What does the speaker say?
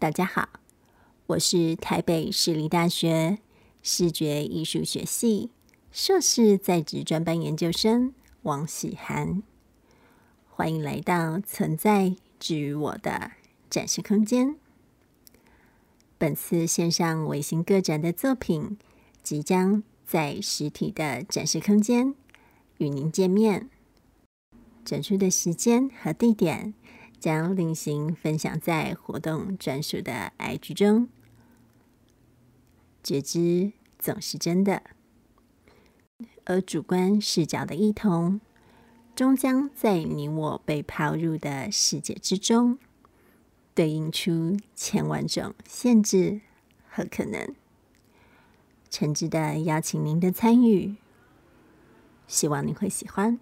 大家好，我是台北市立大学视觉艺术学系硕士在职专班研究生王喜涵，欢迎来到存在治愈我的展示空间。本次线上微型个展的作品，即将在实体的展示空间与您见面。展出的时间和地点。将另行分享在活动专属的 IG 中。觉知总是真的，而主观视角的异同，终将在你我被抛入的世界之中，对应出千万种限制和可能。诚挚的邀请您的参与，希望你会喜欢。